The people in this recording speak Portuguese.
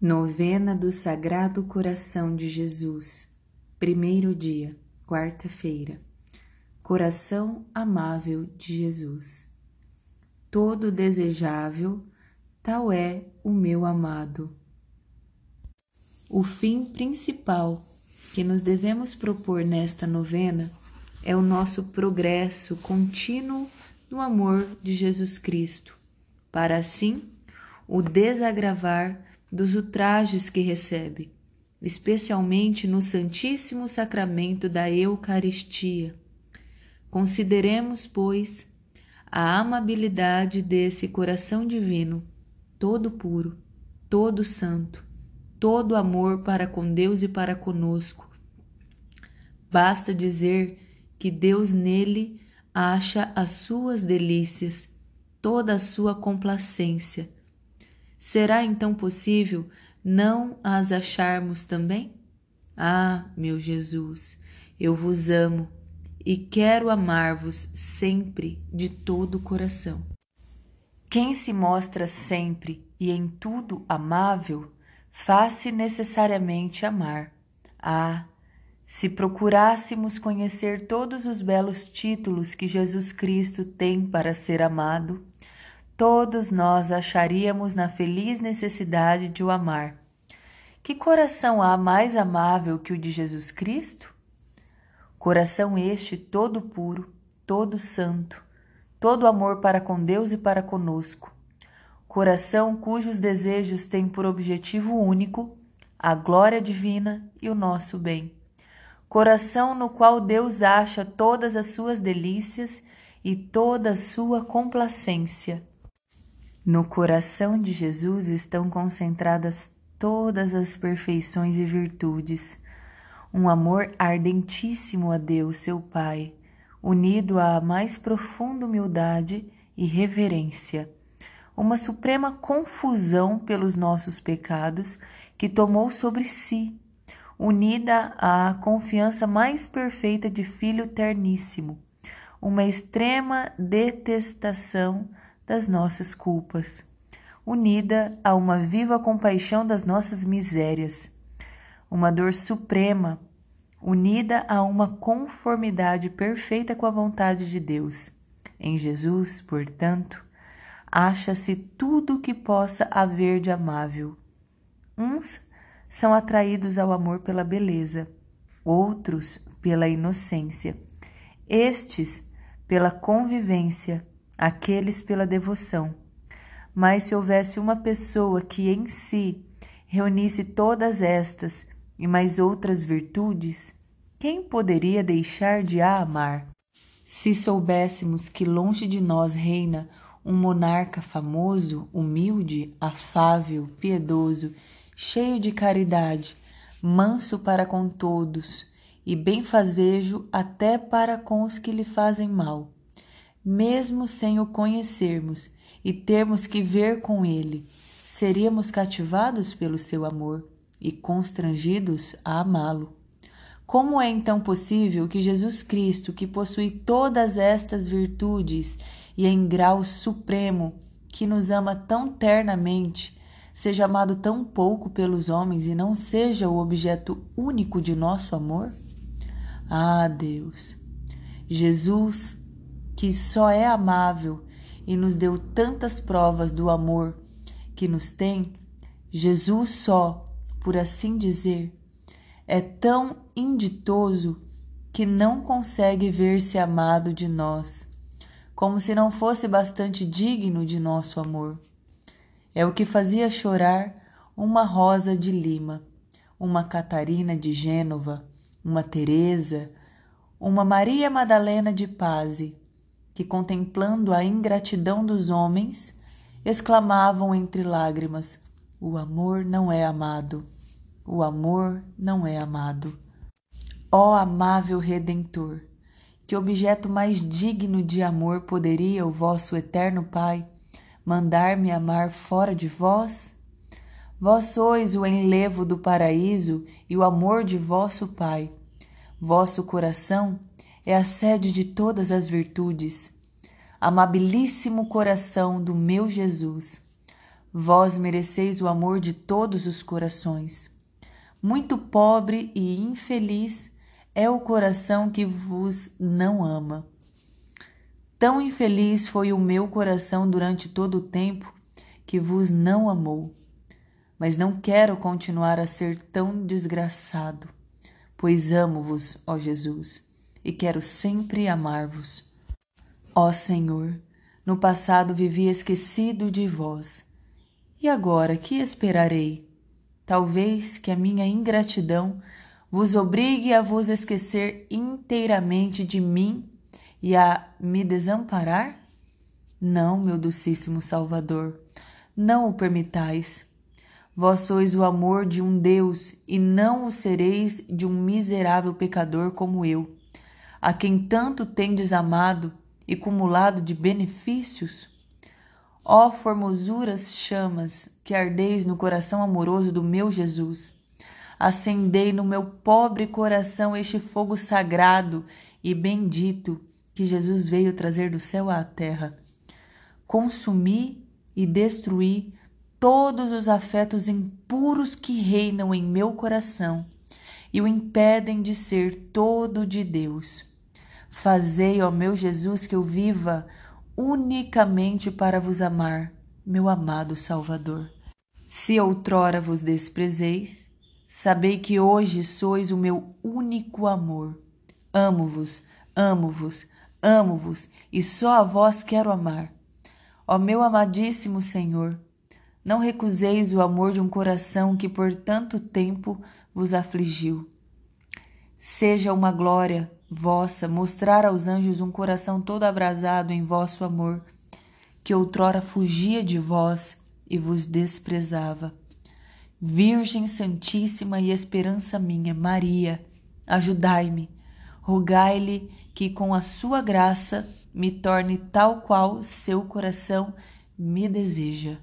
Novena do Sagrado Coração de Jesus, primeiro dia, quarta-feira. Coração amável de Jesus. Todo desejável, tal é o meu amado. O fim principal que nos devemos propor nesta novena é o nosso progresso contínuo no amor de Jesus Cristo, para assim o desagravar dos ultrajes que recebe, especialmente no Santíssimo Sacramento da Eucaristia. Consideremos, pois, a amabilidade desse coração divino, todo puro, todo santo, todo amor para com Deus e para conosco. Basta dizer que Deus nele acha as suas delícias, toda a sua complacência Será então possível não as acharmos também? Ah, meu Jesus, eu vos amo e quero amar-vos sempre de todo o coração. Quem se mostra sempre e em tudo amável, faz-se necessariamente amar. Ah, se procurássemos conhecer todos os belos títulos que Jesus Cristo tem para ser amado, todos nós acharíamos na feliz necessidade de o amar. Que coração há mais amável que o de Jesus Cristo? Coração este todo puro, todo santo, todo amor para com Deus e para conosco. Coração cujos desejos têm por objetivo único a glória divina e o nosso bem. Coração no qual Deus acha todas as suas delícias e toda a sua complacência. No coração de Jesus estão concentradas todas as perfeições e virtudes, um amor ardentíssimo a Deus, seu Pai, unido à mais profunda humildade e reverência, uma suprema confusão pelos nossos pecados que tomou sobre si, unida à confiança mais perfeita de Filho terníssimo, uma extrema detestação das nossas culpas, unida a uma viva compaixão das nossas misérias, uma dor suprema, unida a uma conformidade perfeita com a vontade de Deus. Em Jesus, portanto, acha-se tudo o que possa haver de amável. Uns são atraídos ao amor pela beleza, outros pela inocência, estes pela convivência, aqueles pela devoção. Mas se houvesse uma pessoa que em si reunisse todas estas e mais outras virtudes, quem poderia deixar de a amar? Se soubéssemos que longe de nós reina um monarca famoso, humilde, afável, piedoso, cheio de caridade, manso para com todos e benfazejo até para com os que lhe fazem mal mesmo sem o conhecermos e termos que ver com ele, seríamos cativados pelo seu amor e constrangidos a amá-lo. Como é então possível que Jesus Cristo, que possui todas estas virtudes e em grau supremo, que nos ama tão ternamente, seja amado tão pouco pelos homens e não seja o objeto único de nosso amor? Ah, Deus! Jesus que só é amável e nos deu tantas provas do amor que nos tem, Jesus só, por assim dizer, é tão inditoso que não consegue ver-se amado de nós, como se não fosse bastante digno de nosso amor. É o que fazia chorar uma Rosa de Lima, uma Catarina de Gênova, uma Teresa, uma Maria Madalena de Paz que, contemplando a ingratidão dos homens, exclamavam entre lágrimas: O amor não é amado, o amor não é amado. Ó amável Redentor, que objeto mais digno de amor poderia o vosso eterno Pai mandar-me amar fora de vós? Vós sois o enlevo do paraíso e o amor de vosso Pai. Vosso coração é a sede de todas as virtudes. Amabilíssimo coração do meu Jesus, Vós mereceis o amor de todos os corações. Muito pobre e infeliz é o coração que vos não ama. Tão infeliz foi o meu coração durante todo o tempo que vos não amou. Mas não quero continuar a ser tão desgraçado, pois amo-vos, ó Jesus, e quero sempre amar-vos. Ó Senhor, no passado vivi esquecido de vós e agora que esperarei? Talvez que a minha ingratidão vos obrigue a vos esquecer inteiramente de mim e a me desamparar? Não, meu docíssimo Salvador, não o permitais. Vós sois o amor de um Deus e não o sereis de um miserável pecador como eu, a quem tanto tendes amado e cumulado de benefícios? Ó formosuras chamas que ardeis no coração amoroso do meu Jesus, acendei no meu pobre coração este fogo sagrado e bendito que Jesus veio trazer do céu à terra. Consumi e destruí todos os afetos impuros que reinam em meu coração e o impedem de ser todo de Deus. Fazei, ó meu Jesus, que eu viva unicamente para vos amar, meu amado Salvador. Se outrora vos desprezeis, sabei que hoje sois o meu único amor. Amo-vos, amo-vos, amo-vos, e só a vós quero amar. Ó meu amadíssimo Senhor, não recuseis o amor de um coração que por tanto tempo vos afligiu. Seja uma glória vossa mostrar aos anjos um coração todo abrasado em vosso amor, que outrora fugia de vós e vos desprezava. Virgem Santíssima e esperança minha, Maria, ajudai-me, rogai-lhe que com a sua graça me torne tal qual seu coração me deseja.